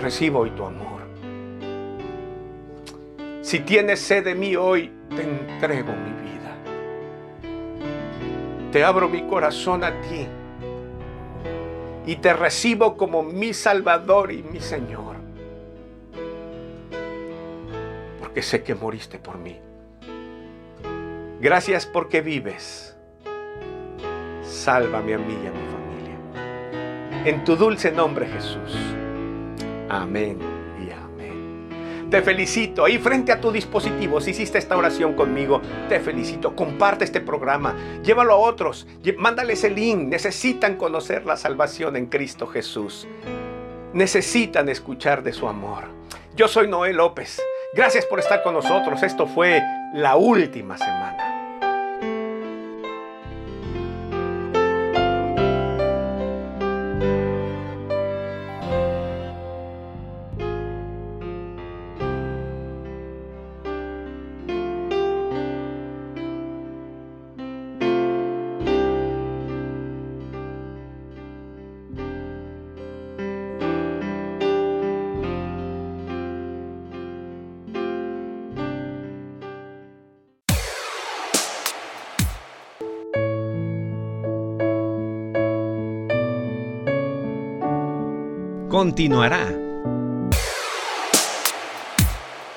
recibo hoy tu amor. Si tienes sed de mí hoy, te entrego mi vida. Te abro mi corazón a ti y te recibo como mi Salvador y mi Señor. Porque sé que moriste por mí. Gracias porque vives. Sálvame a mí y a mi familia. En tu dulce nombre Jesús. Amén y amén. Te felicito. Ahí frente a tu dispositivo, si hiciste esta oración conmigo, te felicito. Comparte este programa. Llévalo a otros. Mándales el link. Necesitan conocer la salvación en Cristo Jesús. Necesitan escuchar de su amor. Yo soy Noé López. Gracias por estar con nosotros. Esto fue la última semana. Continuará